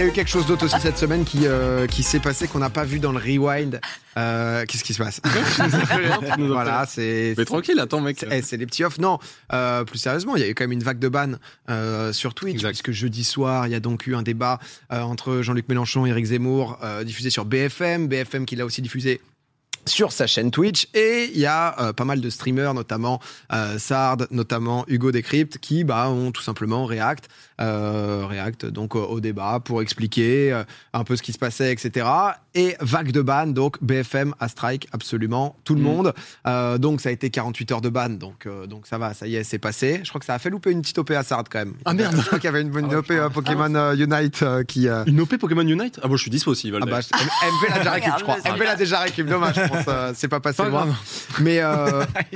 y a eu quelque chose d'autre aussi cette semaine qui, euh, qui s'est passé qu'on n'a pas vu dans le rewind. Euh, Qu'est-ce qui se passe? Voilà, c'est. Mais tranquille, attends, mec. Eh, c'est les petits off. Non, euh, plus sérieusement, il y a eu quand même une vague de ban euh, sur Twitch, Exact. puisque jeudi soir, il y a donc eu un débat euh, entre Jean-Luc Mélenchon et Éric Zemmour, euh, diffusé sur BFM, BFM qui l'a aussi diffusé sur sa chaîne Twitch et il y a euh, pas mal de streamers notamment euh, Sard notamment Hugo Decrypt qui bah ont tout simplement react euh, react donc au, au débat pour expliquer euh, un peu ce qui se passait etc et vague de ban donc BFM a strike absolument tout le Mhm. monde Euh, donc ça a été 48 heures de ban donc euh, donc ça va ça y est c'est passé je croit que ça a fait louper une petite OP à Sard quand même Ah, merde. je crois qu'il y avait une bonne Ah OP euh, Pokémon euh, Unite euh, qui euh, Une OP Pokémon Unite? Ah bon, je suis dispo aussi, Valder. ah bah, M- MV l'a déjà récup, je crois. Regarde, MV l'a déjà récup, dommage, je pense. euh, c'est pas passé Pas loin. Mais, euh,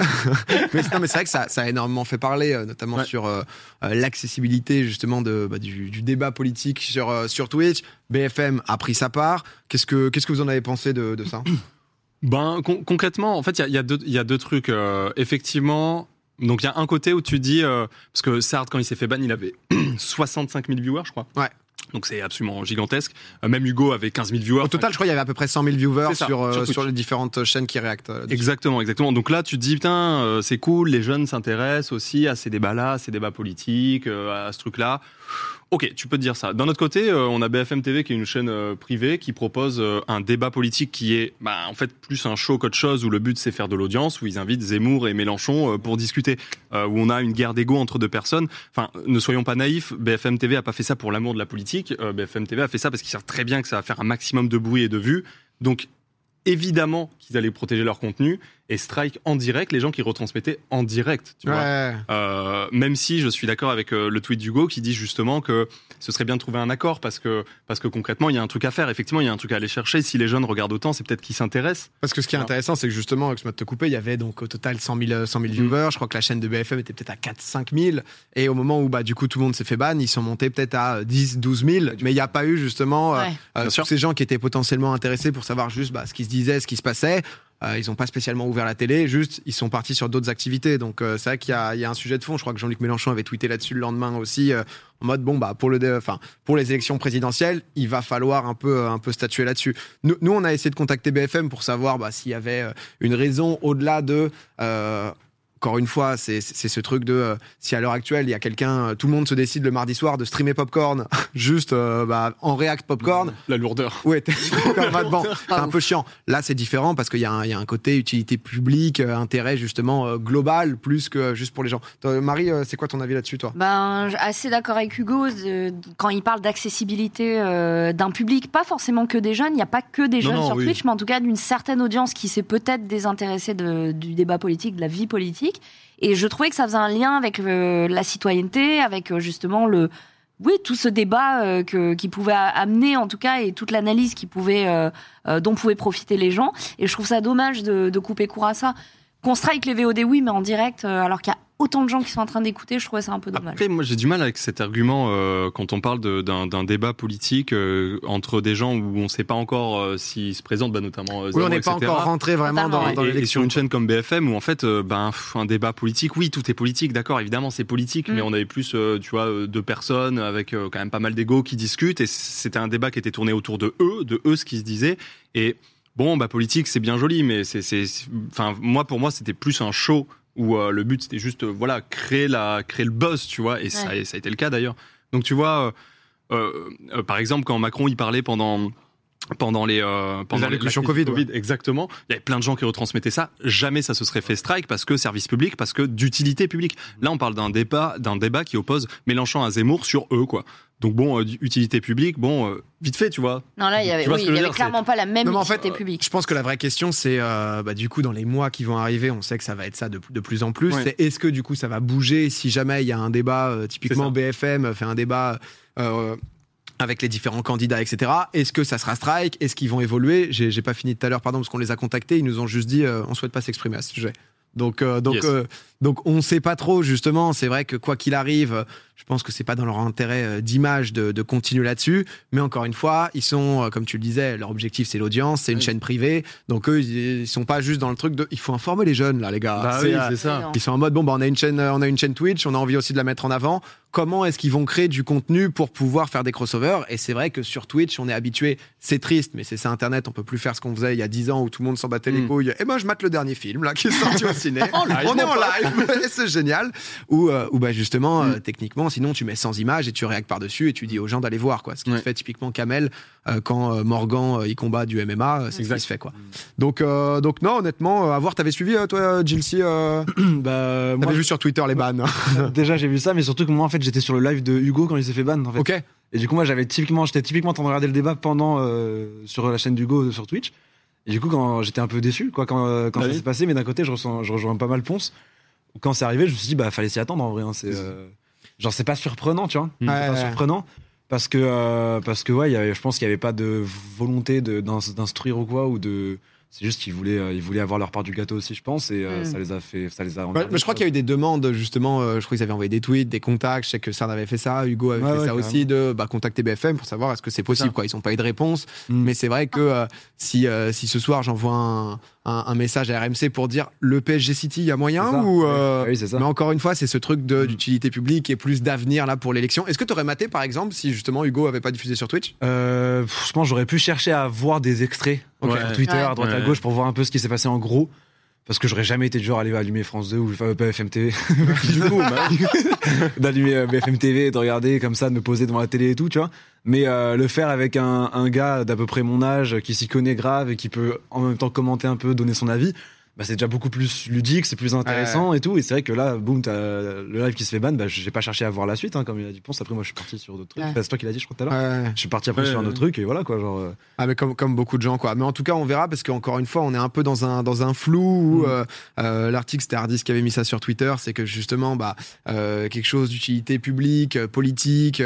mais, non, mais c'est vrai que ça, ça a énormément fait parler, euh, notamment Ouais. sur euh, euh, l'accessibilité justement de, bah, du, du débat politique sur, euh, sur Twitch. BFM a pris sa part. Qu'est-ce que, qu'est-ce que vous en avez pensé de, de ça? Ben, con- concrètement, en fait, il y a, y, a y a deux trucs. euh, effectivement, donc il y a un côté où tu dis, euh, parce que Sard, quand il s'est fait ban, il avait 65 000 viewers, je crois. Ouais. Donc c'est absolument gigantesque. Euh, même Hugo avait 15 000 viewers. Au total, je crois qu'il y avait à peu près 100 000 viewers ça, sur, euh, sur les différentes chaînes qui réactent. euh. Exactement, exactement. Donc là, tu te dis, putain, euh, c'est cool, les jeunes s'intéressent aussi à ces débats-là, à ces débats politiques, euh, à ce truc-là. Ok, tu peux te dire ça. D'un autre côté, euh, on a BFM TV qui est une chaîne euh, privée qui propose euh, un débat politique qui est bah, en fait plus un show qu'autre chose où le but c'est faire de l'audience, où ils invitent Zemmour et Mélenchon pour discuter, où on a une guerre d'ego entre deux personnes. Enfin, ne soyons pas naïfs, BFM TV a pas fait ça pour l'amour de la politique. BFM TV a fait ça parce qu'ils savent très bien que ça va faire un maximum de bruit et de vues. Donc évidemment qu'ils allaient protéger leur contenu et strike en direct les gens qui retransmettaient en direct. Tu vois euh, même si je suis d'accord avec euh, le tweet d'Hugo qui dit justement que ce serait bien de trouver un accord parce que parce que concrètement il y a un truc à faire. Effectivement, il y a un truc à aller chercher. Si les jeunes regardent autant, c'est peut-être qu'ils s'intéressent. Parce que ce qui est intéressant, c'est que justement, excuse-moi de te couper, il y avait donc au total 100 000, 100 000 Mm. viewers. Je crois que la chaîne de BFM était peut-être à 4 5 000. Et au moment où bah, du coup tout le monde s'est fait ban, ils sont montés peut-être à 10 12 000. Mais il n'y a pas eu justement euh, Ouais. euh, tous ces gens qui étaient potentiellement intéressés pour savoir juste bah, ce qui se disait, ce qui se passait. Euh, ils n'ont pas spécialement ouvert la télé, juste ils sont partis sur d'autres activités. Donc euh, c'est vrai qu'il y, a- un sujet de fond. Je crois que Jean-Luc Mélenchon avait tweeté là-dessus le lendemain aussi, euh, en mode bon bah pour le, enfin pour les élections présidentielles, il va falloir un peu un peu statuer là-dessus. Nous, on a essayé de contacter BFM pour savoir bah, s'il y avait une raison au-delà de. Encore une fois, c'est c'est ce truc de euh, si à l'heure actuelle il y a quelqu'un, euh, tout le monde se décide le mardi soir de streamer Popcorn, juste euh, bah, en React Popcorn. La lourdeur. Ouais, t'es comme maintenant, c'est un peu chiant. Là, c'est différent parce qu'il y, a un- il y a un côté utilité publique, euh, intérêt justement euh, global, plus que juste pour les gens. Toi, Marie, euh, c'est quoi ton avis là-dessus, toi? Ben, assez d'accord avec Hugo quand il parle d'accessibilité euh, d'un public, pas forcément que des jeunes, il n'y a pas que des Non, jeunes non, sur oui. Twitch, mais en tout cas d'une certaine audience qui s'est peut-être désintéressée de- du débat politique, de la vie politique. Et je trouvais que ça faisait un lien avec euh, la citoyenneté, avec euh, justement le, oui, tout ce débat euh, que, qui pouvait amener en tout cas et toute l'analyse qui pouvait, dont pouvaient profiter les gens. Et je trouve ça dommage de, de couper court à ça. Qu'on strike les VOD, oui, mais en direct, alors qu'il y a autant de gens qui sont en train d'écouter, je trouvais ça un peu dommage. Après, moi, j'ai du mal avec cet argument euh, quand on parle d'un débat politique euh, entre des gens où on ne sait pas encore euh, s'ils se présentent, bah, notamment. euh, Oui, on n'est pas encore rentré vraiment dans, dans Et- et, sur l'élection. une chaîne comme BFM où en fait euh, ben pff, un débat politique oui tout est politique d'accord évidemment c'est politique Mm. mais on avait plus euh, tu vois deux personnes avec euh, quand même pas mal d'ego qui discutent et c'était un débat qui était tourné autour de eux de eux ce qui se disait et bon bah politique c'est bien joli mais c'est c'est c'est- enfin moi pour moi c'était plus un show où euh, le but c'était juste euh, voilà créer la créer le buzz tu vois et ça, Ouais. ça a été le cas d'ailleurs. Donc tu vois euh, euh, euh, par exemple quand Macron il parlait pendant pendant les euh, pendant les- Covid, du exactement il y avait plein de gens qui retransmettaient ça. Jamais ça se serait fait strike parce que service public parce que d'utilité publique. Là on parle d'un débat d'un débat qui oppose Mélenchon à Zemmour sur eux quoi donc bon euh, utilité publique bon euh, vite fait tu vois Non, là, il y avait, oui, il y dire, clairement pas la même Non, mais en fait, utilité publique. Je pense que la vraie question, c'est euh, bah, du coup, dans les mois qui vont arriver, on sait que ça va être ça de, de plus en plus. Ouais. C'est est-ce que du coup, ça va bouger si jamais il y a un débat, euh, typiquement. BFM fait un débat euh, avec les différents candidats, etc. Est-ce que ça sera strike? Est-ce qu'ils vont évoluer? J'ai j'ai pas fini tout à l'heure, pardon, parce qu'on les a contactés. Ils nous ont juste dit, euh, on souhaite pas s'exprimer à ce sujet. Donc, euh, donc, Yes. euh, donc, on sait pas trop justement. C'est vrai que quoi qu'il arrive, je pense que c'est pas dans leur intérêt euh, d'image de, de continuer là-dessus. Mais encore une fois, ils sont, euh, comme tu le disais, leur objectif c'est l'audience, c'est une Oui. chaîne privée. Donc eux, ils, sont pas juste dans le truc de, il faut informer les jeunes là, les gars. bah C'est, oui c'est ça ils sont en mode bon bah on a une chaîne, euh, on a une chaîne Twitch, on a envie aussi de la mettre en avant. Comment est-ce qu'ils vont créer du contenu pour pouvoir faire des crossovers. Et c'est vrai que sur Twitch, on est habitué, c'est triste, mais c'est ça Internet, on peut plus faire ce qu'on faisait il y a 10 ans où tout le monde s'en battait les Mm. couilles. Et moi, je mate le dernier film là qui est sorti au ciné. En live, on est en live, et c'est génial. Ou euh, ou bah justement, euh, techniquement, sinon tu mets sans image et tu réactes par dessus et tu dis aux gens d'aller voir quoi. Ce qui Ouais. se fait typiquement Kamel euh, quand euh, Morgan euh, il combat du MMA, c'est ce qui se fait quoi. Donc euh, donc non, honnêtement, à voir. T'avais suivi euh, toi, euh, bah, moi, T'avais vu sur Twitter les bans. déjà j'ai vu ça, mais surtout que moi en fait j'étais sur le live de Hugo quand il s'est fait ban en fait. ok. Et du coup moi j'avais typiquement, j'étais typiquement en train de regarder le débat pendant euh, sur la chaîne d'Hugo sur Twitch. Et du coup quand j'étais un peu déçu quoi quand, euh, quand Ah ça oui. s'est passé, mais d'un côté je, ressens, je rejoins pas mal Ponce. Quand c'est arrivé, je me suis dit bah fallait s'y attendre en vrai. hein, c'est euh, genre c'est pas surprenant tu vois. Mm. C'est pas Ouais. surprenant parce que euh, parce que ouais il y avait- je pense qu'il y avait pas de volonté d'instruire ou quoi ou de c'est juste qu'ils voulaient euh, ils voulaient avoir leur part du gâteau aussi je pense et euh, Mm. ça les a fait ça les a Ouais, mais je crois qu'il y a eu des demandes justement. euh, je crois qu'ils avaient envoyé des tweets, des contacts. Je sais que Sard avait fait ça, Hugo avait Ouais, fait ouais, ça aussi, de bah, contacter BFM pour savoir est-ce que c'est possible. Quoi, ils n'ont pas eu de réponse. Mm. Mais c'est vrai que euh, si euh, si ce soir j'envoie un, un, un message à RMC pour dire le PSG City, il y a moyen ça. ou euh, oui c'est ça Mais encore une fois, c'est ce truc de- Mm. d'utilité publique et plus d'avenir là pour l'élection. Est-ce que tu aurais maté par exemple si justement Hugo avait pas diffusé sur Twitch? Euh, je pense j'aurais pu chercher à voir des extraits Ok. sur Twitter, Ouais. à droite à gauche, pour voir un peu ce qui s'est passé en gros. Parce que j'aurais jamais été du genre à aller allumer France 2 ou enfin, BFM TV. du coup, bah, d'allumer euh, BFM TV, de regarder comme ça, de me poser devant la télé et tout, tu vois. Mais euh, le faire avec un, un gars d'à peu près mon âge qui s'y connaît grave et qui peut en même temps commenter un peu, donner son avis, bah, c'est déjà beaucoup plus ludique, c'est plus intéressant et tout. Et c'est vrai que là, boum, t'as le live qui se fait ban, bah, j'ai pas cherché à voir la suite, hein, comme il a dit Ponce. Après, moi, je suis parti sur d'autres trucs. Ouais. Bah, c'est toi qui l'as dit, je crois, tout à l'heure. Je suis parti après Ouais, sur un autre truc et voilà quoi, genre. euh, Ah mais comme, comme beaucoup de gens quoi. Mais en tout cas on verra parce qu'encore une fois on est un peu dans un dans un flou où Mm. euh, euh, l'article c'était Hardis qui avait mis ça sur Twitter, c'est que justement bah euh, quelque chose d'utilité publique, politique,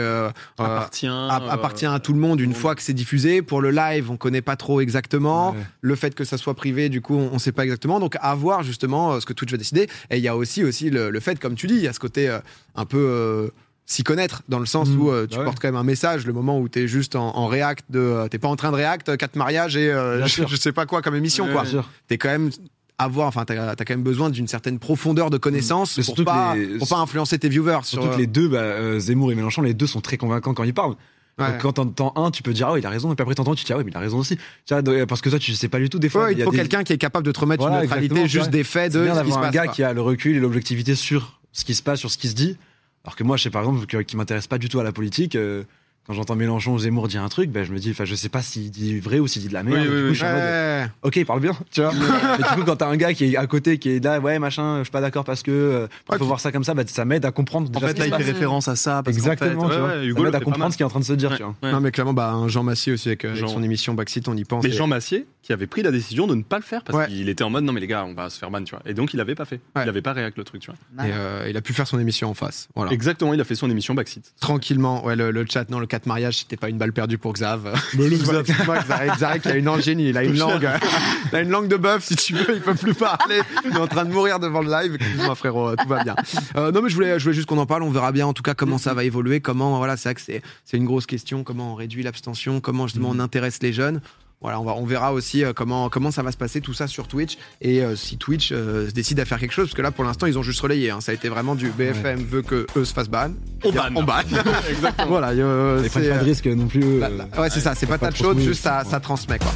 appartient, app- euh, appartient à tout le monde une fois que c'est diffusé. Pour le live on connaît pas trop exactement. ouais. Le fait que ça soit privé du coup on, on sait pas exactement. Donc à voir justement euh, ce que Twitch va décider. Et il y a aussi aussi le, le fait comme tu dis il y a ce côté euh, un peu euh, s'y connaître dans le sens Mm. où euh, tu Bah ouais. portes quand même un message le moment où tu es juste en, en react de euh, t'es pas en train de react quatre mariages et euh, je, je sais pas quoi comme émission Ouais, quoi t'es quand même avoir enfin t'as as quand même besoin d'une certaine profondeur de connaissances Mais pour pas les- pour pas influencer tes viewers sur, Surtout que les deux, bah, Zemmour et Mélenchon, les deux sont très convaincants quand ils parlent. Ouais. Donc, quand t'entends un, tu peux dire ah ouais, il a raison, et puis après t'entends, tu te dis ah ouais, mais il a raison aussi. Tu vois, donc, parce que toi, tu sais pas du tout des fois. Ouais, il faut des- quelqu'un qui est capable de te remettre Voilà, une neutralité juste des faits de bien ce qui se d'avoir un passe gars quoi. qui a le recul et l'objectivité sur ce qui se passe, sur ce qui se dit. Alors que moi, je sais par exemple, qui m'intéresse pas du tout à la politique. euh, quand j'entends Mélenchon ou Zemmour dire un truc, ben, je me dis, enfin, je sais pas s'il dit vrai ou s'il dit de la merde. Oui, Du oui, coup, oui. je suis en mode, Ouais. ok, il parle bien, tu vois. Mais du coup, quand t'as un gars qui est à côté, qui est là, ouais, machin, je suis pas d'accord parce que, euh, faut voir ça comme ça, bah, ça m'aide à comprendre. En déjà fait, là, il fait référence à ça. Parce Exactement, fait, tu ouais, vois. ouais, Hugo ça m'aide à comprendre ce qui est en train de se dire, Ouais, tu vois. ouais. Non mais clairement bah un Jean Massier aussi avec, euh, avec son émission Backseat on y pense. Mais Et- Jean Massier, qui avait pris la décision de ne pas le faire parce Ouais. qu'il était en mode non mais les gars, on va se faire ban, tu vois. Et donc il avait pas fait. Il avait pas réact le truc, tu vois. et, euh, il a pu faire son émission en face. Voilà. Exactement, il a fait son émission Backseat. Tranquillement, ouais, le, le chat, non, le 4 mariage, c'était pas une balle perdue pour Xav. le Excuse-moi, excuse-moi, Xav, Xav, il a une angénie, il a une langue, il a une langue de bœuf, si tu veux, il peut plus parler. Il est en train de mourir devant le live. Excuse-moi, frérot, tout va bien. Euh, non, mais je voulais, je voulais juste qu'on en parle. On verra bien, en tout cas, comment ça va évoluer, comment, voilà, c'est vrai que c'est, c'est une grosse question, comment on réduit l'abstention, comment justement on intéresse les jeunes? Voilà, on, va, on verra aussi euh, comment, comment ça va se passer tout ça sur Twitch et euh, si Twitch euh, se décide à faire quelque chose, parce que là pour l'instant ils ont juste relayé, hein. ça a été vraiment du BFM veut que eux se fassent ban. On banne. On banne. Exactement. voilà, euh, c'est, pas de risque non plus. bah, euh, bah, ouais, c'est ça, c'est patate trop se chaude, mouiller, juste ça, ouais. ça transmet quoi.